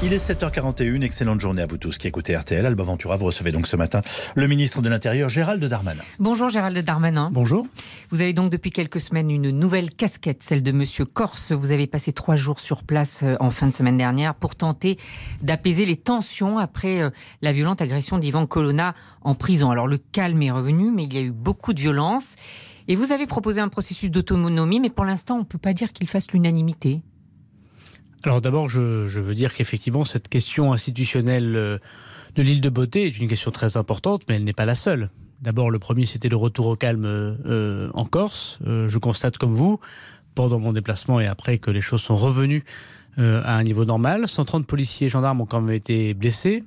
Il est 7h41, excellente journée à vous tous qui écoutez RTL. Alba Ventura, vous recevez donc ce matin le ministre de l'Intérieur, Gérald Darmanin. Bonjour Gérald Darmanin. Bonjour. Vous avez donc depuis quelques semaines une nouvelle casquette, celle de Monsieur Corse. Vous avez passé trois jours sur place euh, en fin de semaine dernière pour tenter d'apaiser les tensions après euh, la violente agression d'Ivan Colonna en prison. Alors le calme est revenu, mais il y a eu beaucoup de violence. Et vous avez proposé un processus d'autonomie, mais pour l'instant, on ne peut pas dire qu'il fasse l'unanimité. Alors d'abord, je, je, veux dire qu'effectivement, cette question institutionnelle euh, de l'île de Beauté est une question très importante, mais elle n'est pas la seule. D'abord, le premier, c'était le retour au calme euh, en Corse. Euh, je constate comme vous, pendant mon déplacement et après que les choses sont revenues euh, à un niveau normal, 130 policiers et gendarmes ont quand même été blessés.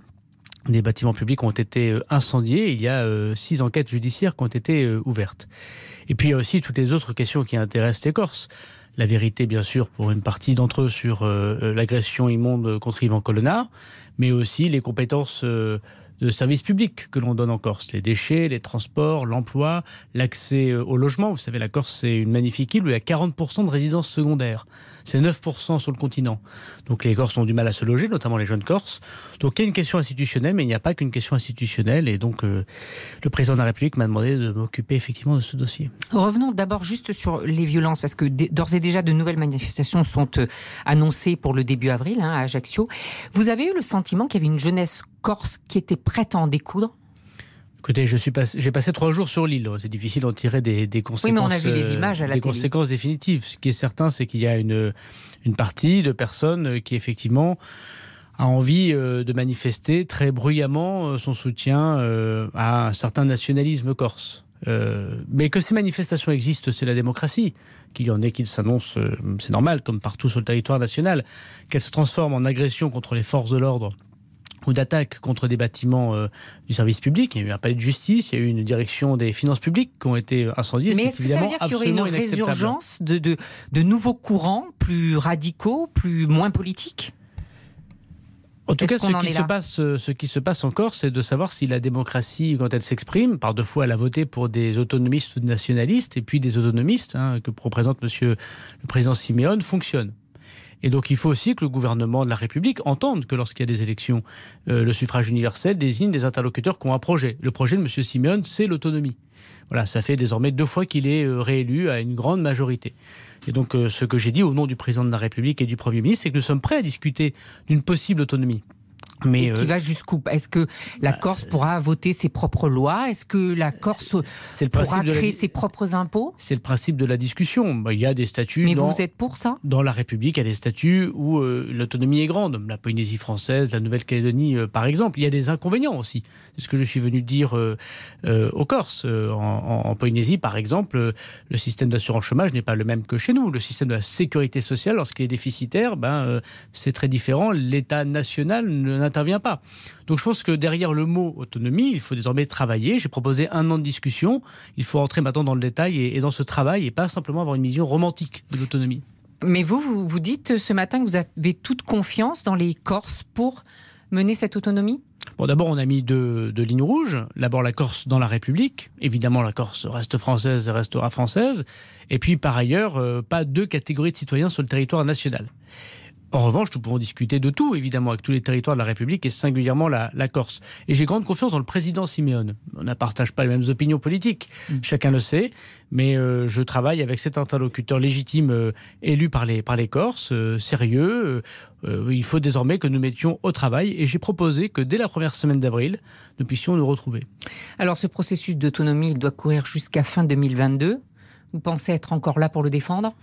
Des bâtiments publics ont été euh, incendiés. Il y a euh, six enquêtes judiciaires qui ont été ouvertes. Et puis il y a aussi toutes les autres questions qui intéressent les Corses la vérité, bien sûr, pour une partie d'entre eux sur euh, l'agression immonde contre Yvan Colonna, mais aussi les compétences euh, de services publics que l'on donne en Corse. Les déchets, les transports, l'emploi, l'accès au logement. Vous savez, la Corse, c'est une magnifique île où il y a 40% de résidences secondaires. C'est 9% sur le continent. Donc les Corses ont du mal à se loger, notamment les jeunes Corses. Donc il y a une question institutionnelle, mais il n'y a pas qu'une question institutionnelle. Et donc euh, le président de la République m'a demandé de m'occuper effectivement de ce dossier. Revenons d'abord juste sur les violences, parce que d'ores et déjà de nouvelles manifestations sont euh, annoncées pour le début avril hein, à Ajaccio. Vous avez eu le sentiment qu'il y avait une jeunesse corse qui était prête à en découdre Écoutez, je suis passé, j'ai passé trois jours sur l'île. C'est difficile d'en tirer des, des, conséquences. Oui, mais on a vu des images à la des télé. conséquences définitives. Ce qui est certain, c'est qu'il y a une, une partie de personnes qui effectivement a envie euh, de manifester très bruyamment euh, son soutien euh, à un certain nationalisme corse. Euh, mais que ces manifestations existent, c'est la démocratie. Qu'il y en ait qui s'annoncent, euh, c'est normal, comme partout sur le territoire national. Qu'elles se transforment en agression contre les forces de l'ordre ou d'attaques contre des bâtiments euh, du service public. Il y a eu un palais de justice, il y a eu une direction des finances publiques qui ont été incendiées. Mais est-ce que ça veut dire qu'il y aurait une résurgence de, de, de nouveaux courants plus radicaux, plus moins politiques? En tout cas, ce qui, se passe, ce qui se passe encore, c'est de savoir si la démocratie, quand elle s'exprime, par deux fois, elle a voté pour des autonomistes ou nationalistes, et puis des autonomistes, hein, que représente Monsieur le président Siméon, fonctionne. Et donc il faut aussi que le gouvernement de la République entende que lorsqu'il y a des élections, euh, le suffrage universel désigne des interlocuteurs qui ont un projet. Le projet de M. Simeone, c'est l'autonomie. Voilà, ça fait désormais deux fois qu'il est euh, réélu à une grande majorité. Et donc euh, ce que j'ai dit au nom du président de la République et du Premier ministre, c'est que nous sommes prêts à discuter d'une possible autonomie. Mais et qui euh... va jusqu'où? Est-ce que la Corse pourra voter ses propres lois? Est-ce que la Corse le pourra créer la... ses propres impôts? C'est le principe de la discussion. Il y a des statuts. Mais dans, vous êtes pour ça? Dans la République, il y a des statuts où euh, l'autonomie est grande. La Polynésie française, la Nouvelle-Calédonie, euh, par exemple. Il y a des inconvénients aussi. C'est ce que je suis venu dire euh, aux Corses. En, en, en, Polynésie, par exemple, le système d'assurance chômage n'est pas le même que chez nous. Le système de la sécurité sociale, lorsqu'il est déficitaire, ben, c'est très différent. L'État national ne n'intervient pas. Donc je pense que derrière le mot autonomie, il faut désormais travailler. J'ai proposé un an de discussion. Il faut entrer maintenant dans le détail et, et dans ce travail et pas simplement avoir une vision romantique de l'autonomie. Mais vous, vous, vous dites ce matin que vous avez toute confiance dans les Corses pour mener cette autonomie? Bon, d'abord, on a mis deux, deux lignes rouges. D'abord, la Corse dans la République. Évidemment, la Corse reste française et restera française. Et puis, par ailleurs, euh, pas deux catégories de citoyens sur le territoire national. En revanche, nous pouvons discuter de tout, évidemment, avec tous les territoires de la République et singulièrement la, la Corse. Et j'ai grande confiance dans le président Simeone. On ne partage pas les mêmes opinions politiques, mmh. chacun le sait, mais euh, je travaille avec cet interlocuteur légitime euh, élu par les, par les Corses, euh, sérieux. il faut désormais que nous mettions au travail et j'ai proposé que dès la première semaine d'avril, nous puissions nous retrouver. Alors ce processus d'autonomie, il doit courir jusqu'à fin 2022. Vous pensez être encore là pour le défendre?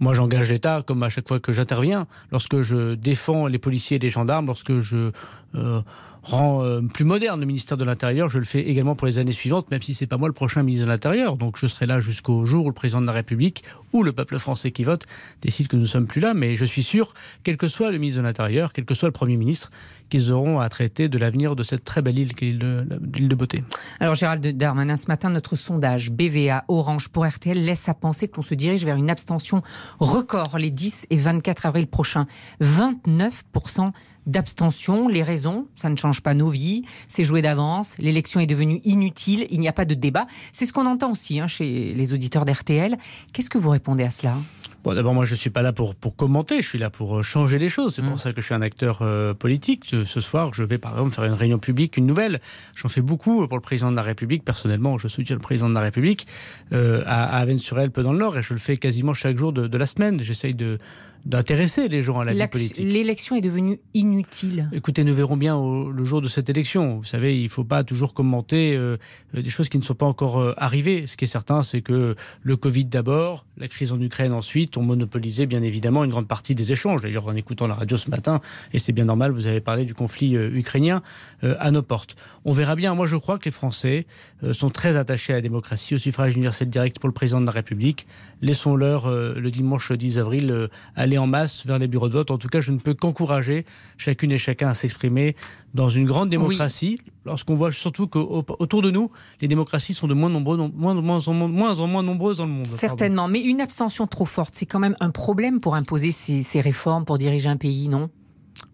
Moi, j'engage l'État, comme à chaque fois que j'interviens, lorsque je défends les policiers et les gendarmes, lorsque je euh, rends euh, plus moderne le ministère de l'Intérieur, je le fais également pour les années suivantes, même si c'est pas moi le prochain ministre de l'Intérieur. Donc je serai là jusqu'au jour où le président de la République ou le peuple français qui vote décide que nous ne sommes plus là. Mais je suis sûr, quel que soit le ministre de l'Intérieur, quel que soit le Premier ministre, qu'ils auront à traiter de l'avenir de cette très belle île qu'est l'île de, Beauté. Alors Gérald Darmanin, ce matin, notre sondage BVA Orange pour RTL laisse à penser qu'on se dirige vers une abstention record les 10 et 24 avril prochains. 29% d'abstention. Les raisons, ça ne change pas nos vies, c'est joué d'avance, l'élection est devenue inutile, il n'y a pas de débat. C'est ce qu'on entend aussi hein, chez les auditeurs d'RTL. Qu'est-ce que vous répondez à cela? Bon, d'abord, moi, je ne suis pas là pour, pour commenter, je suis là pour euh, changer les choses. C'est pour mm. ça que je suis un acteur euh, politique. Ce soir, je vais, par exemple, faire une réunion publique, une nouvelle. J'en fais beaucoup pour le président de la République. Personnellement, je soutiens le président de la République euh, à, Avennes-sur-Elpe, peu dans le Nord, et je le fais quasiment chaque jour de, de la semaine. J'essaye de, d'intéresser les gens à la vie politique. L'élection est devenue inutile. Écoutez, nous verrons bien le jour de cette élection. Vous savez, il ne faut pas toujours commenter euh, euh, des choses qui ne sont pas encore euh, arrivées. Ce qui est certain, c'est que le Covid d'abord, la crise en Ukraine ensuite, ont monopolisé bien évidemment une grande partie des échanges. D'ailleurs, en écoutant la radio ce matin, et c'est bien normal, vous avez parlé du conflit ukrainien à nos portes. On verra bien. Moi, je crois que les Français sont très attachés à la démocratie, au suffrage universel direct pour le président de la République. Laissons-leur le dimanche 10 avril aller en masse vers les bureaux de vote. En tout cas, je ne peux qu'encourager chacune et chacun à s'exprimer dans une grande démocratie. Lorsqu'on voit surtout qu'autour de nous, les démocraties sont de moins, nombreux, moins, moins, moins, en moins nombreuses dans le monde. Certainement, mais une abstention trop forte, c'est quand même un problème pour imposer ces, réformes, pour diriger un pays, non?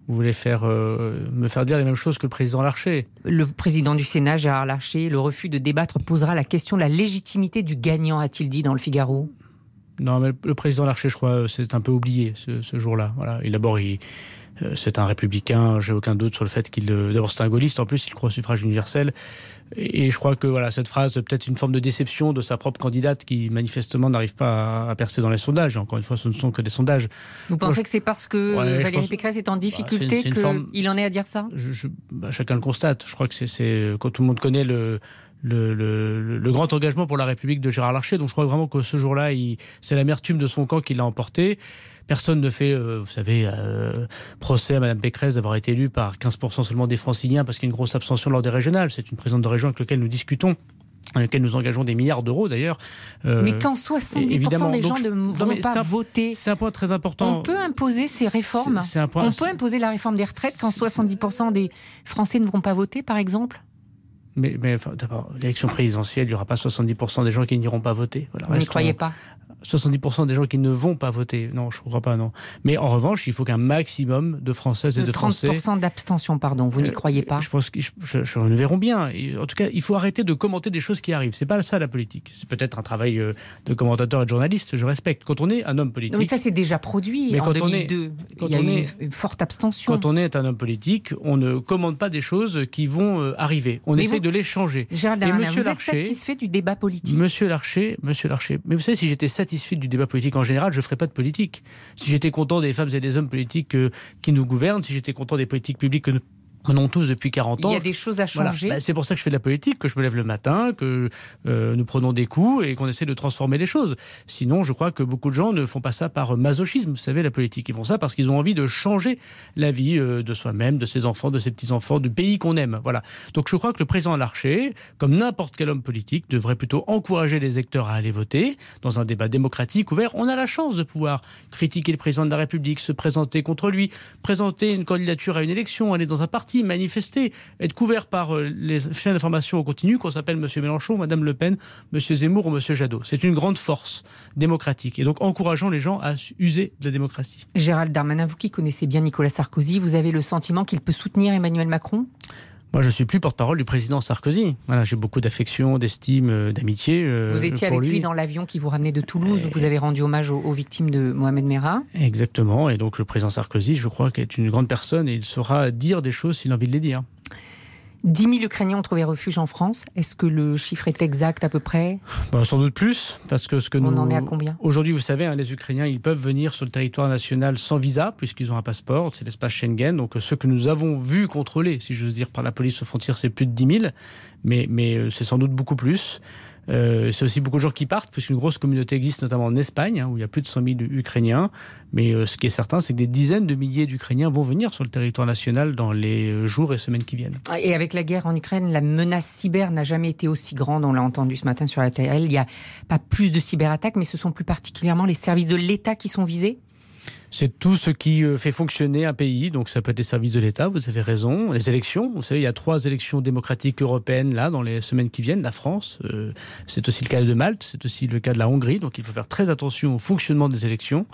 Vous voulez faire, euh, me faire dire les mêmes choses que le président Larcher? Le président du Sénat, Gérard Larcher, le refus de débattre posera la question de la légitimité du gagnant, a-t-il dit dans le Figaro? Non, mais le président Larcher, je crois, c'est un peu oublié ce, jour-là. Voilà. d'abord, il, euh, c'est un républicain. J'ai aucun doute sur le fait qu'il, euh, d'abord, c'est un gaulliste. En plus, il croit au suffrage universel. Et, je crois que voilà, cette phrase, peut-être une forme de déception de sa propre candidate qui manifestement n'arrive pas à, percer dans les sondages. Encore une fois, ce ne sont que des sondages. Vous pensez que c'est parce que Valérie Pécresse est en bah, difficulté qu'il en est à dire ça? Bah, Chacun le constate. Je crois que c'est quand tout le monde connaît le le, grand engagement pour la République de Gérard Larcher. Donc je crois vraiment que ce jour-là, c'est l'amertume de son camp qui l'a emporté. Personne ne fait, euh, vous savez, euh, procès à Mme Pécresse d'avoir été élue par 15% seulement des franciliens parce qu'il y a une grosse abstention lors des régionales. C'est une présidente de région avec laquelle nous discutons dans lequel nous engageons des milliards d'euros d'ailleurs. Euh, mais quand 70% des gens ne vont pas voter, c'est un point très important. On peut imposer ces réformes? un point, on peut imposer la réforme des retraites quand 70% des Français ne vont pas voter, par exemple? Mais, mais enfin, d'abord, l'élection présidentielle, il n'y aura pas 70% des gens qui n'iront pas voter. Voilà, Vous n'y croyez pas? 70% des gens qui ne vont pas voter. Non, je ne crois pas, non. Mais en revanche, il faut qu'un maximum de Françaises et de, Français... 30% d'abstention, pardon, vous n'y euh, croyez pas Je pense que je, je, nous verrons bien. En tout cas, il faut arrêter de commenter des choses qui arrivent. C'est pas ça la politique. C'est peut-être un travail euh, de commentateur et de journaliste, je respecte. Quand on est un homme politique... mais ça, c'est déjà produit mais en quand 2002. On est, il y a eu une forte abstention. Quand on est un homme politique, on ne commande pas des choses qui vont euh, arriver. On essaie de les changer. Gérald Monsieur vous Larcher, êtes satisfait du débat politique Monsieur Larcher, Monsieur Larcher, mais vous savez, si j'étais satisfait du débat politique en général, je ne ferais pas de politique. Si j'étais content des femmes et des hommes politiques euh, qui nous gouvernent, si j'étais content des politiques publiques que nous prenons tous depuis 40 ans. Il y a des choses à changer. Bah, c'est pour ça que je fais de la politique, que je me lève le matin, que euh, nous prenons des coups et qu'on essaie de transformer les choses. Sinon, je crois que beaucoup de gens ne font pas ça par masochisme, vous savez, la politique. Ils font ça parce qu'ils ont envie de changer la vie euh, de soi-même, de ses enfants, de ses petits-enfants, du pays qu'on aime. Voilà. Donc je crois que le président Larcher, comme n'importe quel homme politique, devrait plutôt encourager les électeurs à aller voter dans un débat démocratique ouvert. On a la chance de pouvoir critiquer le président de la République, se présenter contre lui, présenter une candidature à une élection, aller dans un parti manifester, être couvert par euh, les chaînes d'information au continu, qu'on s'appelle M. Mélenchon, Mme Le Pen, M. Zemmour ou M. Jadot. C'est une grande force démocratique. Et donc, encourageons les gens à user de la démocratie. Gérald Darmanin, vous qui connaissez bien Nicolas Sarkozy, vous avez le sentiment qu'il peut soutenir Emmanuel Macron? Moi, je suis plus porte-parole du président Sarkozy. Voilà, j'ai beaucoup d'affection, d'estime, euh, d'amitié. Euh, vous étiez avec lui. dans l'avion qui vous ramenait de Toulouse, où vous avez rendu hommage aux, victimes de Mohamed Merah. Exactement. Et donc, le président Sarkozy, je crois, qu'il est une grande personne et il saura dire des choses s'il a envie de les dire. 10 000 Ukrainiens ont trouvé refuge en France. Est-ce que le chiffre est exact à peu près? Bah, Sans doute plus, parce que ce que On nous... en est à combien? Aujourd'hui, vous savez, hein, les Ukrainiens, ils peuvent venir sur le territoire national sans visa, puisqu'ils ont un passeport, c'est l'espace Schengen. Donc, ceux que nous avons vus contrôler, si j'ose dire, par la police aux frontières, c'est plus de 10 000, mais, mais euh, c'est sans doute beaucoup plus. Euh, c'est aussi beaucoup de gens qui partent, puisqu'une grosse communauté existe, notamment en Espagne, hein, où il y a plus de 100 000 Ukrainiens. Mais euh, ce qui est certain, c'est que des dizaines de milliers d'Ukrainiens vont venir sur le territoire national dans les euh, jours et semaines qui viennent. Et avec la guerre en Ukraine, la menace cyber n'a jamais été aussi grande. On l'a entendu ce matin sur la TL. Il n'y a pas plus de cyberattaques, mais ce sont plus particulièrement les services de l'État qui sont visés C'est tout ce qui euh, fait fonctionner un pays. Donc ça peut être les services de l'État, vous avez raison. Les élections, vous savez, il y a trois élections démocratiques européennes là dans les semaines qui viennent. La France, euh, c'est aussi le cas de Malte, c'est aussi le cas de la Hongrie. Donc il faut faire très attention au fonctionnement des élections.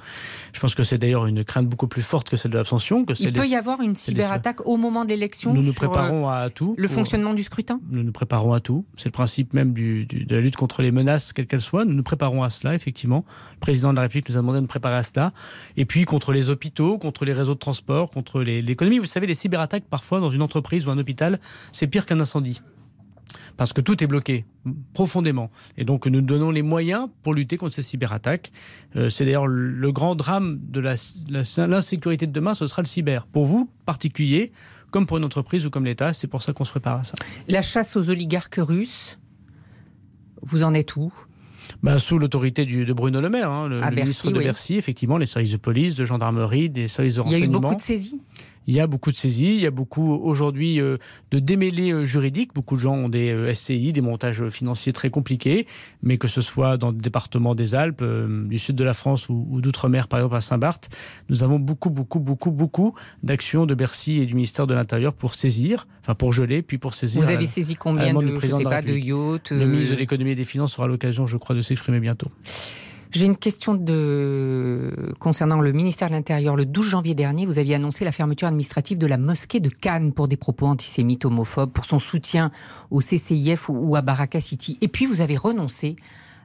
Je pense que c'est d'ailleurs une crainte beaucoup plus forte que celle de l'abstention. Il peut y avoir une cyberattaque au moment de l'élection. Nous nous préparons à tout. Le fonctionnement du scrutin. Nous nous préparons à tout. C'est le principe même du, de la lutte contre les menaces, quelles qu'elles soient. Nous nous préparons à cela, effectivement. Le président de la République nous a demandé de nous préparer à cela. Et puis contre les hôpitaux, contre les réseaux de transport, contre l'économie. Vous savez, les cyberattaques, parfois, dans une entreprise ou un hôpital, c'est pire qu'un incendie. Parce que tout est bloqué profondément. Et donc nous donnons les moyens pour lutter contre ces cyberattaques. Euh, c'est d'ailleurs le grand drame de l'insécurité de demain, ce sera le cyber. Pour vous, particulier, comme pour une entreprise ou comme l'État, c'est pour ça qu'on se prépare à ça. La chasse aux oligarques russes, vous en êtes où? Bah, sous l'autorité de Bruno Le Maire, hein, le, ministre de Bercy, effectivement, les services de police, de gendarmerie, des services de renseignement. Il y a eu beaucoup de saisies il y a beaucoup de saisies, il y a beaucoup aujourd'hui euh, de démêlés euh, juridiques. Beaucoup de gens ont des euh, SCI, des montages financiers très compliqués, mais que ce soit dans le département des Alpes, du sud de la France ou, d'outre-mer, par exemple à Saint-Barth, nous avons beaucoup, beaucoup, beaucoup, beaucoup d'actions de Bercy et du ministère de l'Intérieur pour saisir, enfin pour geler, puis pour saisir. Vous avez saisi combien de, je sais pas, de yachts Le ministre de l'économie et des finances aura l'occasion, je crois, de s'exprimer bientôt. J'ai une question de... concernant le ministère de l'Intérieur. Le 12 janvier dernier, vous aviez annoncé la fermeture administrative de la mosquée de Cannes pour des propos antisémites, homophobes, pour son soutien au CCIF ou à Baraka City. Et puis, vous avez renoncé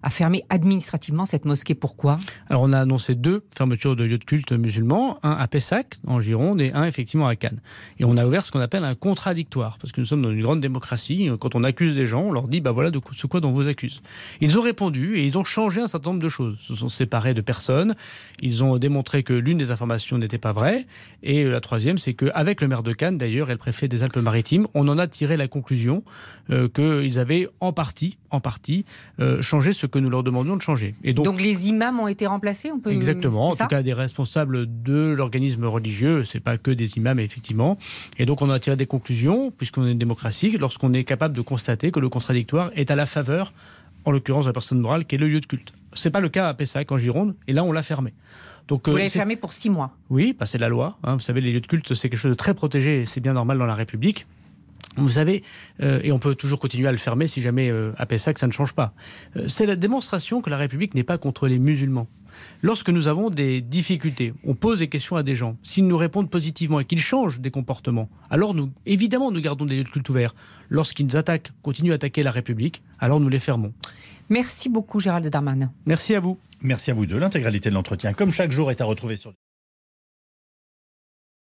a fermé administrativement cette mosquée. Pourquoi? Alors on a annoncé deux fermetures de lieux de culte musulmans, un à Pessac en Gironde et un effectivement à Cannes. Et on a ouvert ce qu'on appelle un contradictoire, parce que nous sommes dans une grande démocratie. Quand on accuse des gens, on leur dit bah voilà de ce quoi dont vous accuse. Ils ont répondu et ils ont changé un certain nombre de choses. Ils se sont séparés de personnes. Ils ont démontré que l'une des informations n'était pas vraie. Et la troisième, c'est qu'avec le maire de Cannes d'ailleurs et le préfet des Alpes-Maritimes, on en a tiré la conclusion euh, qu'ils avaient en partie, en partie, euh, changé ce que que nous leur demandions de changer. Et donc, les imams ont été remplacés on peut... Exactement, en tout cas des responsables de l'organisme religieux, c'est pas que des imams effectivement. Et donc on a tiré des conclusions, puisqu'on est une démocratie, lorsqu'on est capable de constater que le contradictoire est à la faveur, en l'occurrence de la personne morale, qui est le lieu de culte. C'est pas le cas à Pessac en Gironde, et là on l'a fermé. Donc, Vous euh, l'avez fermé pour six mois Oui, bah, c'est la loi. Hein. Vous savez, les lieux de culte, c'est quelque chose de très protégé, et c'est bien normal dans la République. Vous savez, euh, et on peut toujours continuer à le fermer si jamais euh, à Pessac ça ne change pas. Euh, c'est la démonstration que la République n'est pas contre les musulmans. Lorsque nous avons des difficultés, on pose des questions à des gens. S'ils nous répondent positivement et qu'ils changent des comportements, alors nous, évidemment, nous gardons des lieux de culte ouverts. Lorsqu'ils attaquent, continuent à attaquer la République, alors nous les fermons. Merci beaucoup, Gérald Darmanin. Merci à vous. Merci à vous deux. L'intégralité de l'entretien, comme chaque jour, est à retrouver sur